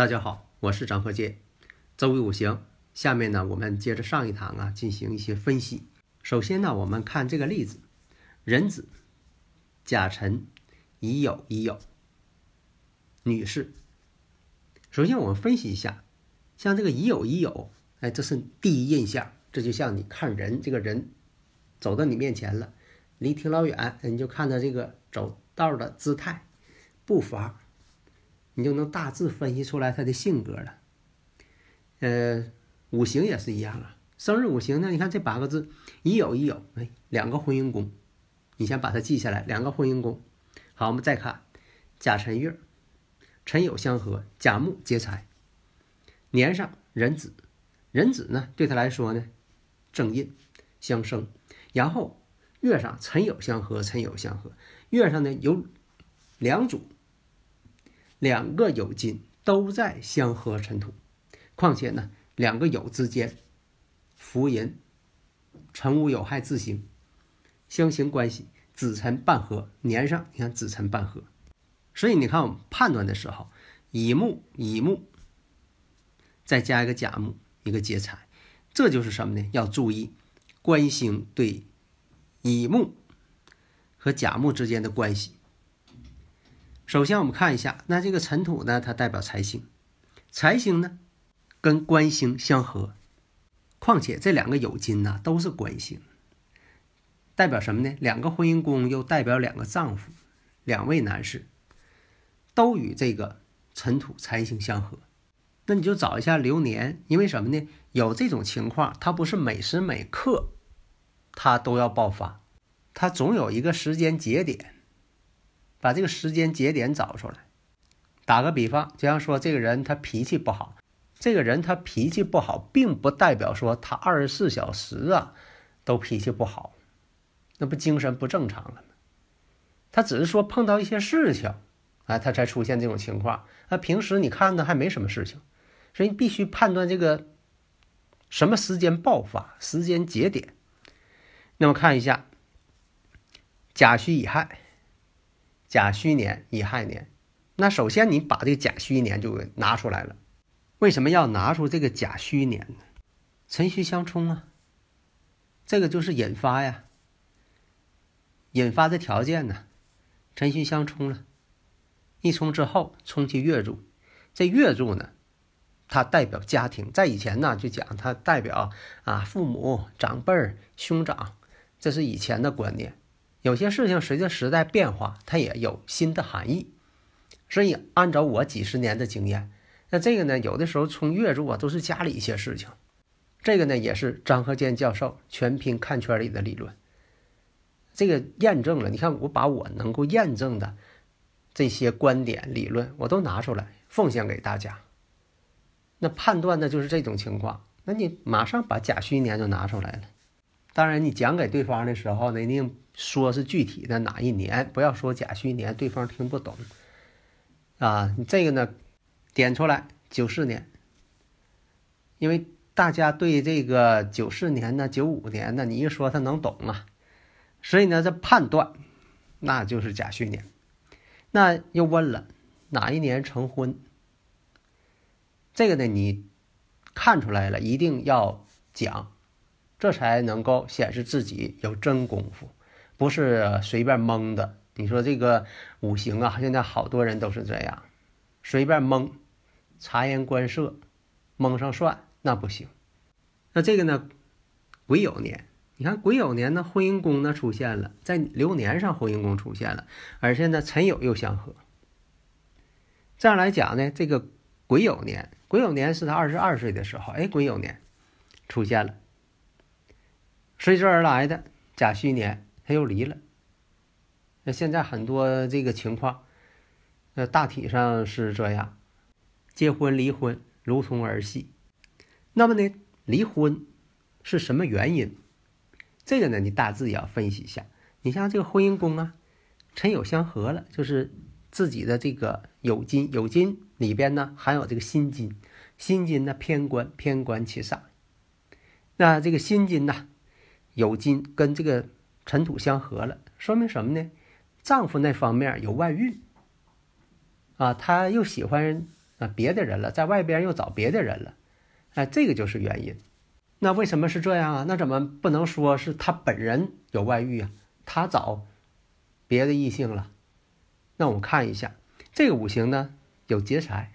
大家好，我是张鹤剑，周易五行。下面呢，我们接着上一堂啊，进行一些分析。首先呢，我们看这个例子：壬子、甲辰、乙酉、乙酉。女士，首先我们分析一下，像这个乙酉、乙酉，哎，这是第一印象。这就像你看人，这个人走到你面前了，离挺老远，你就看他这个走道的姿态、步伐。你就能大致分析出来他的性格了。呃，五行也是一样啊。生日五行呢？你看这八个字，乙酉乙酉，哎，两个婚姻宫，你先把它记下来。两个婚姻宫。好，我们再看甲辰月，辰酉相合，甲木劫财。年上壬子，壬子呢对他来说呢，正印相生。然后月上辰酉相合，辰酉相合，月上呢有两组。两个酉金都在相合尘土，况且呢，两个酉之间福银辰午有害自刑，相刑关系子辰半合，年上你看子辰半合，所以你看我们判断的时候，乙木乙木再加一个甲木一个劫财，这就是什么呢？要注意官星对乙木和甲木之间的关系。首先，我们看一下，那这个尘土呢，它代表财星，财星呢跟官星相合，况且这两个酉金呢都是官星，代表什么呢？两个婚姻宫又代表两个丈夫，两位男士都与这个尘土财星相合，那你就找一下流年，因为什么呢？有这种情况，它不是每时每刻它都要爆发，它总有一个时间节点。把这个时间节点找出来。打个比方，就像说这个人他脾气不好，这个人他脾气不好，并不代表说他二十四小时啊都脾气不好，那不精神不正常了吗？他只是说碰到一些事情，啊，他才出现这种情况。那平时你看呢还没什么事情，所以必须判断这个什么时间爆发，时间节点。那么看一下甲戌乙亥。甲戌年、乙亥年，那首先你把这个甲戌年就拿出来了。为什么要拿出这个甲戌年呢？辰戌相冲啊，这个就是引发呀。引发的条件呢，辰戌相冲了，一冲之后冲其月柱，这月柱呢，它代表家庭，在以前呢就讲它代表啊父母、长辈儿、兄长，这是以前的观念。有些事情随着时代变化，它也有新的含义。所以按照我几十年的经验，那这个呢，有的时候冲月柱啊，都是家里一些事情。这个呢，也是张鹤健教授全凭看圈里的理论。这个验证了，你看我把我能够验证的这些观点理论，我都拿出来奉献给大家。那判断的就是这种情况，那你马上把甲戌年就拿出来了。当然，你讲给对方的时候呢，一定说是具体的哪一年，不要说甲戌年，对方听不懂。啊，这个呢，点出来九四年，因为大家对这个九四年呢、九五年呢，你一说他能懂啊，所以呢，这判断那就是甲戌年。那又问了哪一年成婚？这个呢，你看出来了，一定要讲。这才能够显示自己有真功夫，不是随便蒙的。你说这个五行啊，现在好多人都是这样，随便蒙，察言观色，蒙上算，那不行。那这个呢，癸酉年，你看癸酉年呢，婚姻宫呢出现了，在流年上婚姻宫出现了，而且呢辰酉又相合。这样来讲呢，这个癸酉年，癸酉年是他二十二岁的时候，哎，癸酉年出现了。随之而来的甲戌年他又离了。那现在很多这个情况，那大体上是这样，结婚离婚如同儿戏。那么呢，离婚是什么原因？这个呢，你大致也要分析一下。你像这个婚姻宫啊，辰酉相合了，就是自己的这个酉金，酉金里边呢含有这个辛金，辛金呢偏官，偏官七煞。那这个辛金呐，酉金跟这个尘土相合了，说明什么呢？丈夫那方面有外遇啊，他又喜欢啊别的人了，在外边又找别的人了，哎，这个就是原因。那为什么是这样啊？那怎么不能说是他本人有外遇啊？他找别的异性了？那我们看一下这个五行呢，有劫财，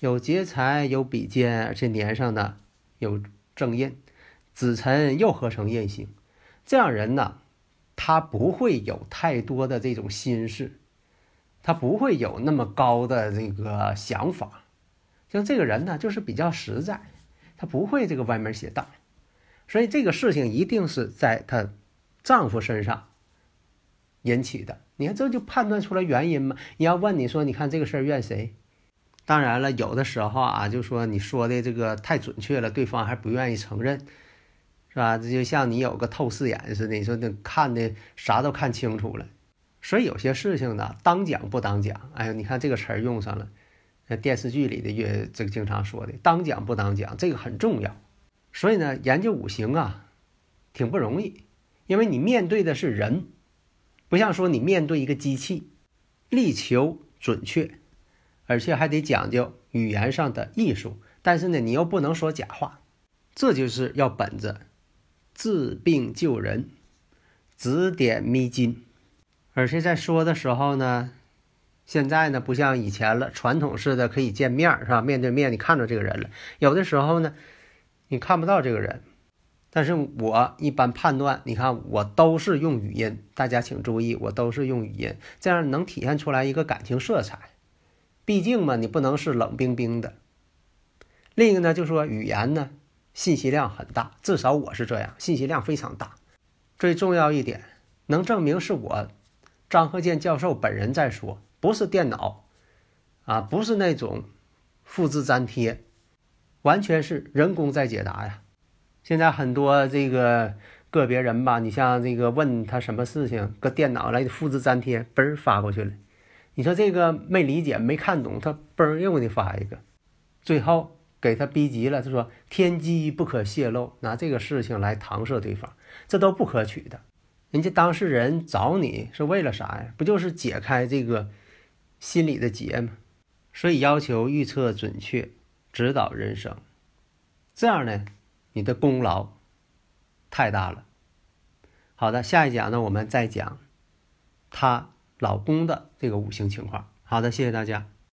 有劫财，有比肩，而且年上呢有正印，子辰又合成印星，这样人呢，他不会有太多的这种心事，他不会有那么高的这个想法，像这个人呢，就是比较实在。他不会这个歪门邪道，所以这个事情一定是在她丈夫身上引起的。你看，这就判断出来原因嘛？你要问你说，你看这个事儿怨谁？当然了，有的时候啊，就说你说的这个太准确了，对方还不愿意承认，是吧？这就像你有个透视眼似的，你说那看的啥都看清楚了。所以有些事情呢，当讲不当讲。哎呀，你看这个词儿用上了。那电视剧里的越这个经常说的当讲不当讲，这个很重要。所以呢，研究五行啊，挺不容易，因为你面对的是人，不像说你面对一个机器，力求准确，而且还得讲究语言上的艺术。但是呢，你又不能说假话，这就是要本着治病救人、指点迷津，而且在说的时候呢。现在呢，不像以前了，传统式的可以见面是吧？面对面，你看着这个人了。有的时候呢，你看不到这个人，但是我一般判断，你看我都是用语音，大家请注意，我都是用语音，这样能体现出来一个感情色彩。毕竟嘛，你不能是冷冰冰的。另一个呢，就说语言呢，信息量很大，至少我是这样，信息量非常大。最重要一点，能证明是我张鹤健教授本人在说。不是电脑，啊，不是那种复制粘贴，完全是人工在解答呀。现在很多这个个别人吧，你像这个问他什么事情，搁电脑来复制粘贴，嘣儿发过去了。你说这个没理解、没看懂，他嘣儿又给你发一个，最后给他逼急了，他说天机不可泄露，拿这个事情来搪塞对方，这都不可取的。人家当事人找你是为了啥呀？不就是解开这个？心里的结吗，所以要求预测准确，指导人生，这样呢，你的功劳太大了。好的，下一讲呢，我们再讲她老公的这个五行情况。好的，谢谢大家。